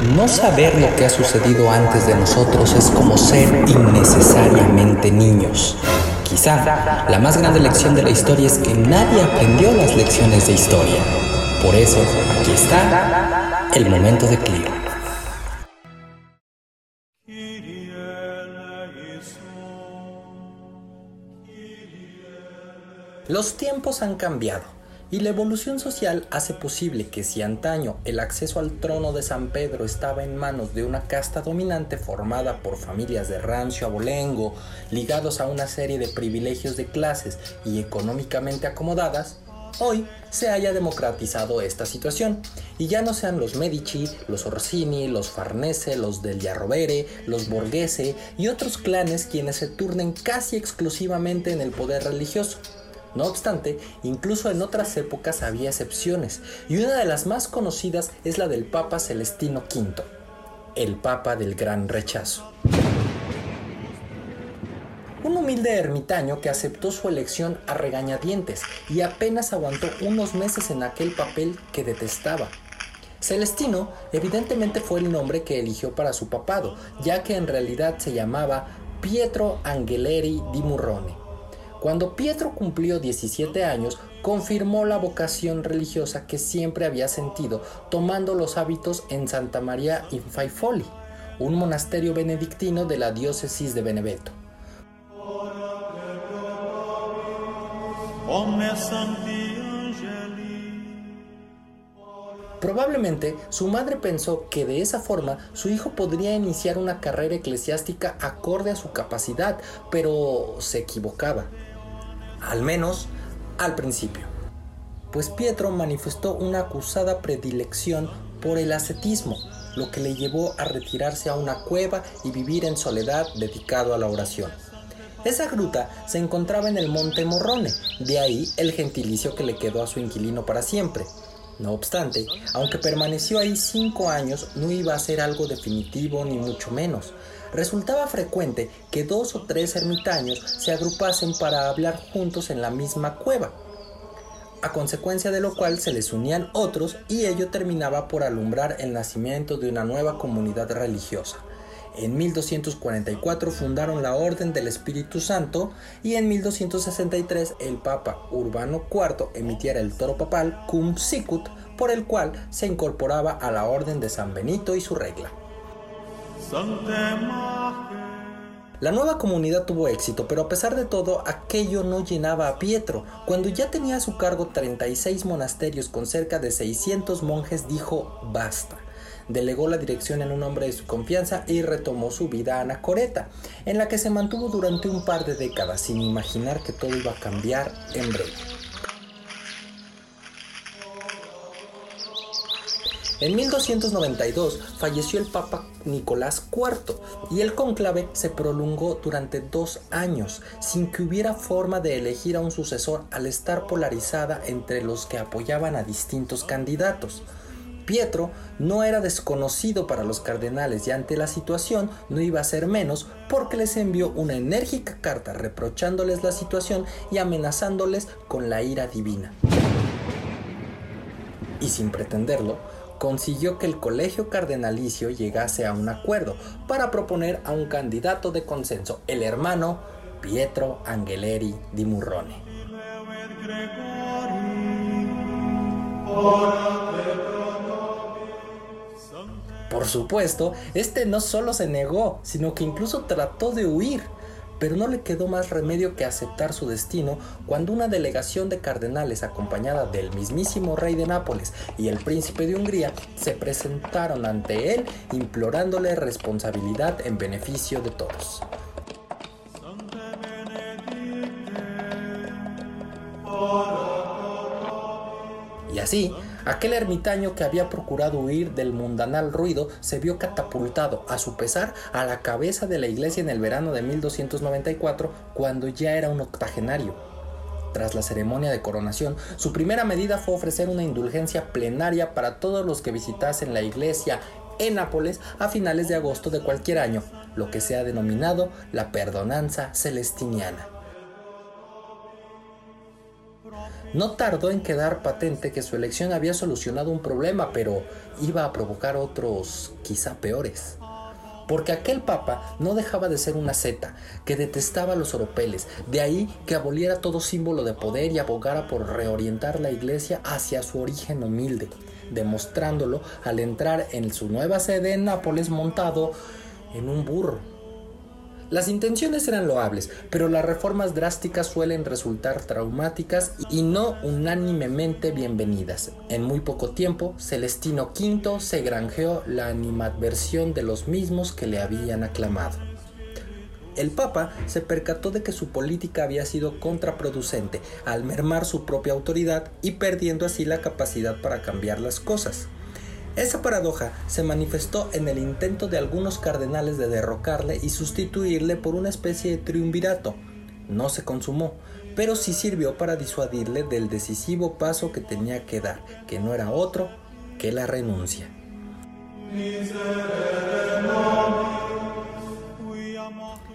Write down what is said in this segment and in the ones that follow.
No saber lo que ha sucedido antes de nosotros es como ser innecesariamente niños. Quizá la más grande lección de la historia es que nadie aprendió las lecciones de historia. Por eso, aquí está el momento de Clio. Los tiempos han cambiado y la evolución social hace posible que si antaño el acceso al trono de San Pedro estaba en manos de una casta dominante formada por familias de rancio abolengo, ligados a una serie de privilegios de clases y económicamente acomodadas, hoy se haya democratizado esta situación. Y ya no sean los Medici, los Orsini, los Farnese, los del Rovere, los Borghese y otros clanes quienes se turnen casi exclusivamente en el poder religioso no obstante, incluso en otras épocas había excepciones, y una de las más conocidas es la del Papa Celestino V, el Papa del Gran Rechazo. Un humilde ermitaño que aceptó su elección a regañadientes y apenas aguantó unos meses en aquel papel que detestaba. Celestino evidentemente fue el nombre que eligió para su papado, ya que en realidad se llamaba Pietro Angheleri di Murrone. Cuando Pietro cumplió 17 años, confirmó la vocación religiosa que siempre había sentido, tomando los hábitos en Santa María in Faifoli, un monasterio benedictino de la diócesis de Beneveto. Probablemente su madre pensó que de esa forma su hijo podría iniciar una carrera eclesiástica acorde a su capacidad, pero se equivocaba al menos al principio, pues Pietro manifestó una acusada predilección por el ascetismo, lo que le llevó a retirarse a una cueva y vivir en soledad dedicado a la oración. Esa gruta se encontraba en el monte Morrone, de ahí el gentilicio que le quedó a su inquilino para siempre. No obstante, aunque permaneció ahí cinco años, no iba a ser algo definitivo ni mucho menos, resultaba frecuente que dos o tres ermitaños se agrupasen para hablar juntos en la misma cueva, a consecuencia de lo cual se les unían otros y ello terminaba por alumbrar el nacimiento de una nueva comunidad religiosa. En 1244 fundaron la Orden del Espíritu Santo y en 1263 el Papa Urbano IV emitiera el toro papal Cum Sicut por el cual se incorporaba a la Orden de San Benito y su regla. La nueva comunidad tuvo éxito, pero a pesar de todo, aquello no llenaba a Pietro. Cuando ya tenía a su cargo 36 monasterios con cerca de 600 monjes, dijo basta. Delegó la dirección en un hombre de su confianza y retomó su vida anacoreta, en la que se mantuvo durante un par de décadas sin imaginar que todo iba a cambiar en breve. En 1292 falleció el Papa Nicolás IV y el conclave se prolongó durante dos años sin que hubiera forma de elegir a un sucesor al estar polarizada entre los que apoyaban a distintos candidatos. Pietro no era desconocido para los cardenales y ante la situación no iba a ser menos porque les envió una enérgica carta reprochándoles la situación y amenazándoles con la ira divina. Y sin pretenderlo, consiguió que el colegio cardenalicio llegase a un acuerdo para proponer a un candidato de consenso, el hermano Pietro Angheleri di Murrone. Por supuesto, este no solo se negó, sino que incluso trató de huir pero no le quedó más remedio que aceptar su destino cuando una delegación de cardenales acompañada del mismísimo rey de Nápoles y el príncipe de Hungría se presentaron ante él implorándole responsabilidad en beneficio de todos. Y así, Aquel ermitaño que había procurado huir del mundanal ruido se vio catapultado, a su pesar, a la cabeza de la iglesia en el verano de 1294, cuando ya era un octogenario. Tras la ceremonia de coronación, su primera medida fue ofrecer una indulgencia plenaria para todos los que visitasen la iglesia en Nápoles a finales de agosto de cualquier año, lo que se ha denominado la perdonanza celestiniana. No tardó en quedar patente que su elección había solucionado un problema, pero iba a provocar otros quizá peores. Porque aquel papa no dejaba de ser una seta, que detestaba los oropeles, de ahí que aboliera todo símbolo de poder y abogara por reorientar la iglesia hacia su origen humilde, demostrándolo al entrar en su nueva sede en Nápoles montado en un burro las intenciones eran loables, pero las reformas drásticas suelen resultar traumáticas y no unánimemente bienvenidas. En muy poco tiempo, Celestino V se granjeó la animadversión de los mismos que le habían aclamado. El Papa se percató de que su política había sido contraproducente al mermar su propia autoridad y perdiendo así la capacidad para cambiar las cosas. Esa paradoja se manifestó en el intento de algunos cardenales de derrocarle y sustituirle por una especie de triunvirato. No se consumó, pero sí sirvió para disuadirle del decisivo paso que tenía que dar, que no era otro que la renuncia.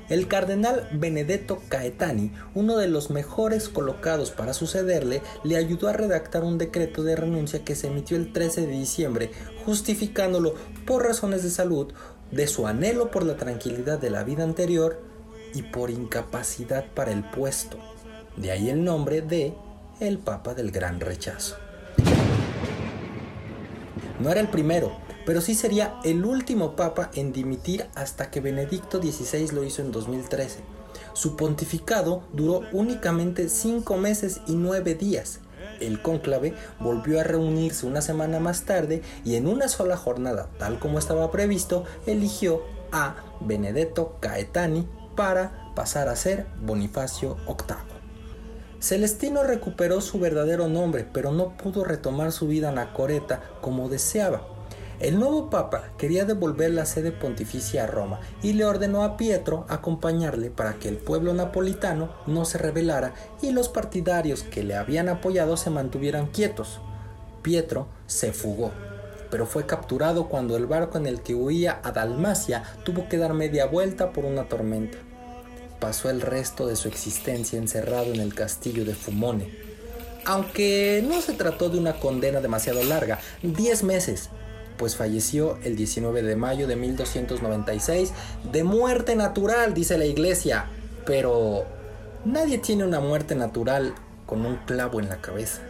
El cardenal Benedetto Caetani, uno de los mejores colocados para sucederle, le ayudó a redactar un decreto de renuncia que se emitió el 13 de diciembre, justificándolo por razones de salud, de su anhelo por la tranquilidad de la vida anterior y por incapacidad para el puesto. De ahí el nombre de el Papa del Gran Rechazo. No era el primero, pero sí sería el último papa en dimitir hasta que Benedicto XVI lo hizo en 2013. Su pontificado duró únicamente cinco meses y nueve días. El cónclave volvió a reunirse una semana más tarde y en una sola jornada, tal como estaba previsto, eligió a Benedetto Caetani para pasar a ser Bonifacio VIII. Celestino recuperó su verdadero nombre, pero no pudo retomar su vida anacoreta como deseaba. El nuevo papa quería devolver la sede pontificia a Roma y le ordenó a Pietro acompañarle para que el pueblo napolitano no se rebelara y los partidarios que le habían apoyado se mantuvieran quietos. Pietro se fugó, pero fue capturado cuando el barco en el que huía a Dalmacia tuvo que dar media vuelta por una tormenta. Pasó el resto de su existencia encerrado en el castillo de Fumone. Aunque no se trató de una condena demasiado larga, 10 meses, pues falleció el 19 de mayo de 1296 de muerte natural, dice la iglesia. Pero nadie tiene una muerte natural con un clavo en la cabeza.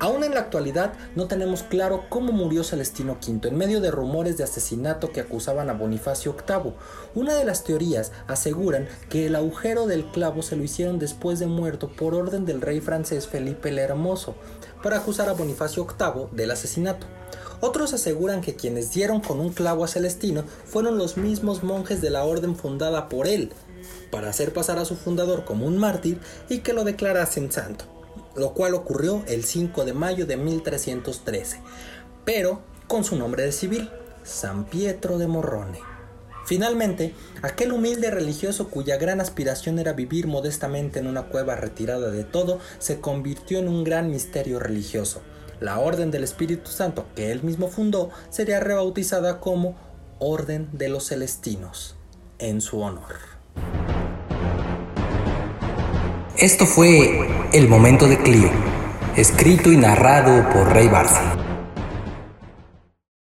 Aún en la actualidad no tenemos claro cómo murió Celestino V en medio de rumores de asesinato que acusaban a Bonifacio VIII. Una de las teorías aseguran que el agujero del clavo se lo hicieron después de muerto por orden del rey francés Felipe el Hermoso para acusar a Bonifacio VIII del asesinato. Otros aseguran que quienes dieron con un clavo a Celestino fueron los mismos monjes de la orden fundada por él, para hacer pasar a su fundador como un mártir y que lo declarasen santo lo cual ocurrió el 5 de mayo de 1313, pero con su nombre de civil, San Pietro de Morrone. Finalmente, aquel humilde religioso cuya gran aspiración era vivir modestamente en una cueva retirada de todo, se convirtió en un gran misterio religioso. La Orden del Espíritu Santo, que él mismo fundó, sería rebautizada como Orden de los Celestinos, en su honor. Esto fue El Momento de Clio, escrito y narrado por Rey Barça.